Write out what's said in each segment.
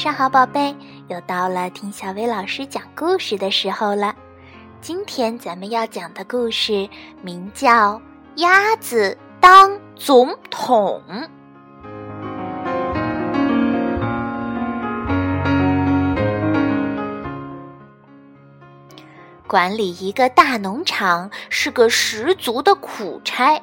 上好，宝贝！又到了听小薇老师讲故事的时候了。今天咱们要讲的故事名叫《鸭子当总统》。管理一个大农场是个十足的苦差。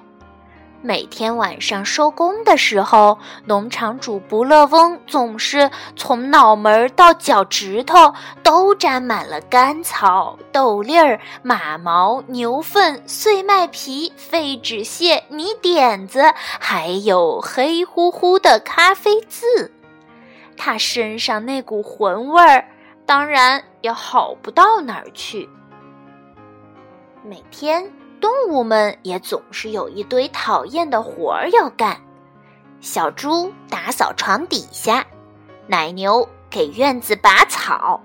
每天晚上收工的时候，农场主不乐翁总是从脑门到脚趾头都沾满了干草、豆粒儿、马毛、牛粪、碎麦皮、废纸屑、泥点子，还有黑乎乎的咖啡渍。他身上那股混味儿，当然也好不到哪儿去。每天。动物们也总是有一堆讨厌的活儿要干：小猪打扫床底下，奶牛给院子拔草，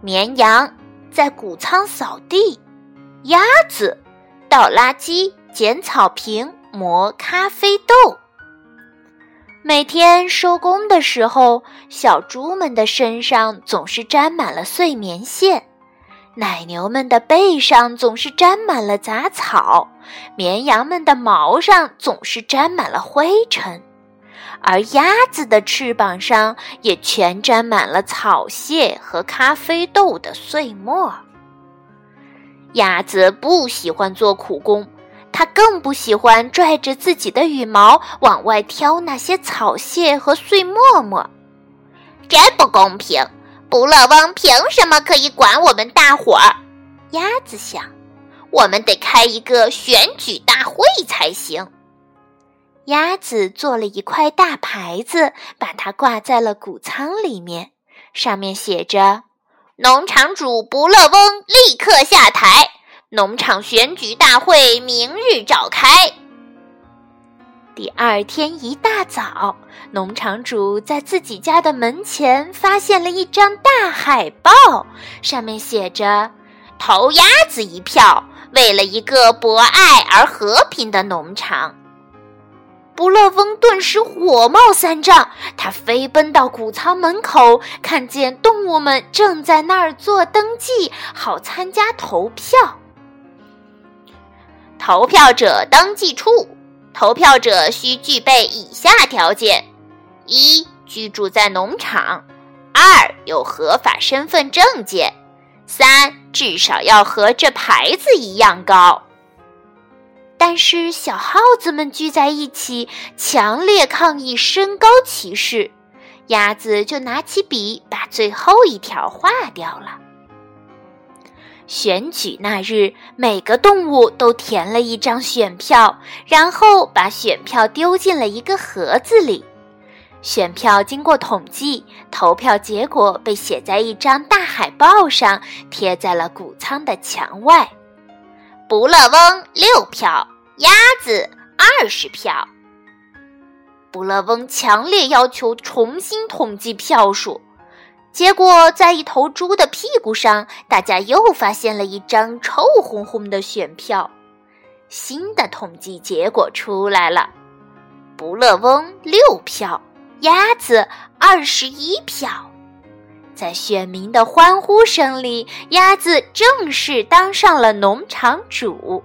绵羊在谷仓扫地，鸭子倒垃圾、捡草坪、磨咖啡豆。每天收工的时候，小猪们的身上总是沾满了碎棉线。奶牛们的背上总是沾满了杂草，绵羊们的毛上总是沾满了灰尘，而鸭子的翅膀上也全沾满了草屑和咖啡豆的碎末。鸭子不喜欢做苦工，它更不喜欢拽着自己的羽毛往外挑那些草屑和碎沫沫，真不公平。不乐翁凭什么可以管我们大伙儿？鸭子想，我们得开一个选举大会才行。鸭子做了一块大牌子，把它挂在了谷仓里面，上面写着：“农场主不乐翁立刻下台，农场选举大会明日召开。”第二天一大早，农场主在自己家的门前发现了一张大海报，上面写着：“投鸭子一票，为了一个博爱而和平的农场。”不乐翁顿时火冒三丈，他飞奔到谷仓门口，看见动物们正在那儿做登记，好参加投票。投票者登记处。投票者需具备以下条件：一、居住在农场；二、有合法身份证件；三、至少要和这牌子一样高。但是小耗子们聚在一起，强烈抗议身高歧视。鸭子就拿起笔，把最后一条划掉了。选举那日，每个动物都填了一张选票，然后把选票丢进了一个盒子里。选票经过统计，投票结果被写在一张大海报上，贴在了谷仓的墙外。不乐翁六票，鸭子二十票。不乐翁强烈要求重新统计票数。结果，在一头猪的屁股上，大家又发现了一张臭烘烘的选票。新的统计结果出来了：不乐翁六票，鸭子二十一票。在选民的欢呼声里，鸭子正式当上了农场主。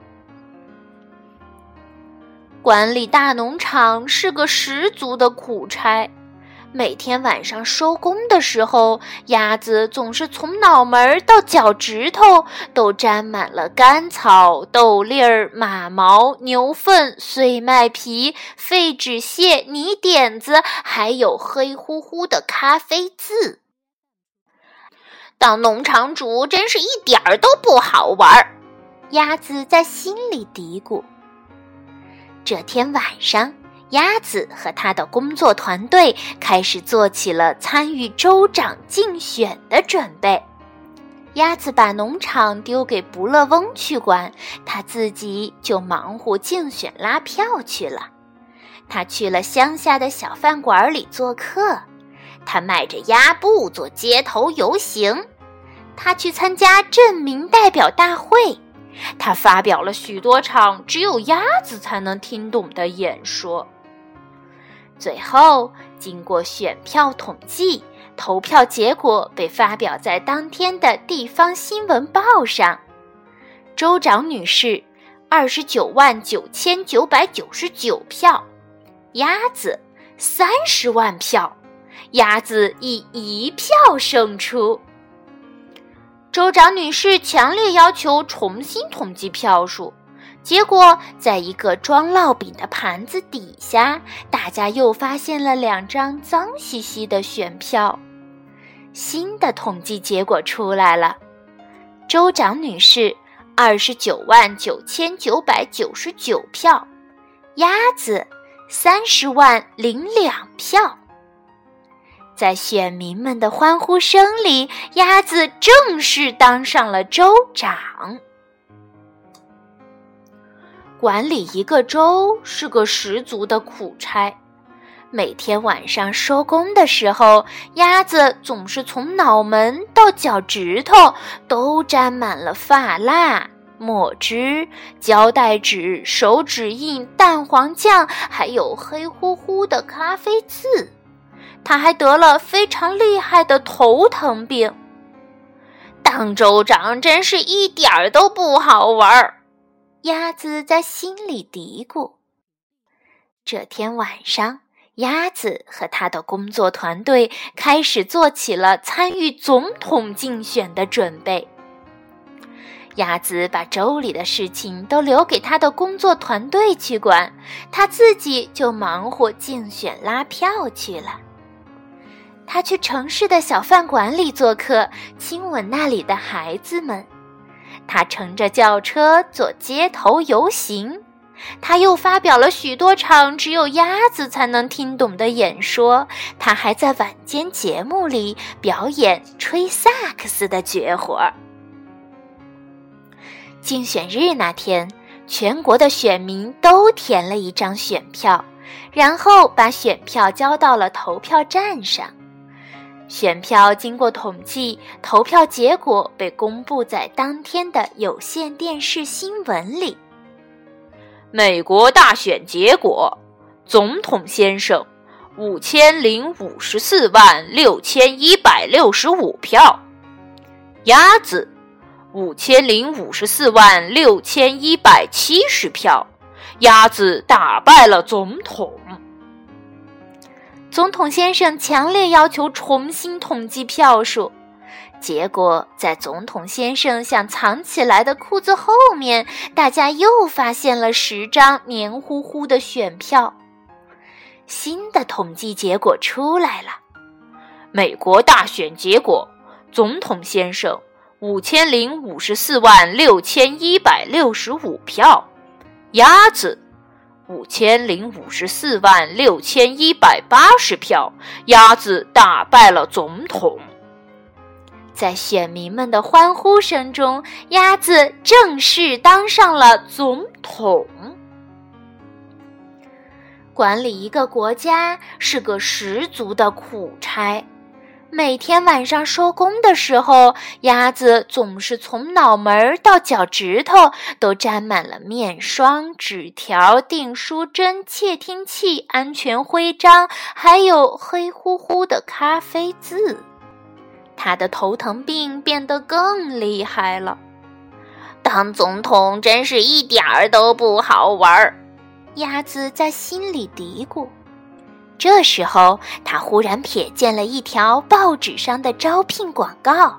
管理大农场是个十足的苦差。每天晚上收工的时候，鸭子总是从脑门到脚趾头都沾满了干草、豆粒儿、马毛、牛粪、碎麦皮、废纸屑、泥点子，还有黑乎乎的咖啡渍。当农场主真是一点儿都不好玩儿，鸭子在心里嘀咕。这天晚上。鸭子和他的工作团队开始做起了参与州长竞选的准备。鸭子把农场丢给不乐翁去管，他自己就忙活竞选拉票去了。他去了乡下的小饭馆里做客，他迈着鸭步做街头游行，他去参加镇民代表大会，他发表了许多场只有鸭子才能听懂的演说。最后，经过选票统计，投票结果被发表在当天的地方新闻报上。州长女士，二十九万九千九百九十九票；鸭子，三十万票。鸭子以一票胜出。州长女士强烈要求重新统计票数。结果，在一个装烙饼的盘子底下，大家又发现了两张脏兮兮的选票。新的统计结果出来了：州长女士二十九万九千九百九十九票，鸭子三十万零两票。在选民们的欢呼声里，鸭子正式当上了州长。管理一个州是个十足的苦差，每天晚上收工的时候，鸭子总是从脑门到脚趾头都沾满了发蜡、墨汁、胶带纸、手指印、蛋黄酱，还有黑乎乎的咖啡渍。他还得了非常厉害的头疼病。当州长真是一点儿都不好玩儿。鸭子在心里嘀咕。这天晚上，鸭子和他的工作团队开始做起了参与总统竞选的准备。鸭子把州里的事情都留给他的工作团队去管，他自己就忙活竞选拉票去了。他去城市的小饭馆里做客，亲吻那里的孩子们。他乘着轿车做街头游行，他又发表了许多场只有鸭子才能听懂的演说。他还在晚间节目里表演吹萨克斯的绝活。竞选日那天，全国的选民都填了一张选票，然后把选票交到了投票站上。选票经过统计，投票结果被公布在当天的有线电视新闻里。美国大选结果：总统先生，五千零五十四万六千一百六十五票；鸭子，五千零五十四万六千一百七十票。鸭子打败了总统。总统先生强烈要求重新统计票数，结果在总统先生想藏起来的裤子后面，大家又发现了十张黏糊糊的选票。新的统计结果出来了：美国大选结果，总统先生五千零五十四万六千一百六十五票，鸭子。五千零五十四万六千一百八十票，鸭子打败了总统。在选民们的欢呼声中，鸭子正式当上了总统。管理一个国家是个十足的苦差。每天晚上收工的时候，鸭子总是从脑门到脚趾头都沾满了面霜、纸条、订书针、窃听器、安全徽章，还有黑乎乎的咖啡渍。他的头疼病变得更厉害了。当总统真是一点儿都不好玩儿，鸭子在心里嘀咕。这时候，他忽然瞥见了一条报纸上的招聘广告：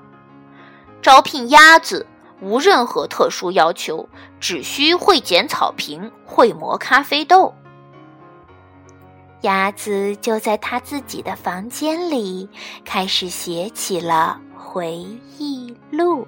招聘鸭子，无任何特殊要求，只需会剪草坪、会磨咖啡豆。鸭子就在他自己的房间里开始写起了回忆录。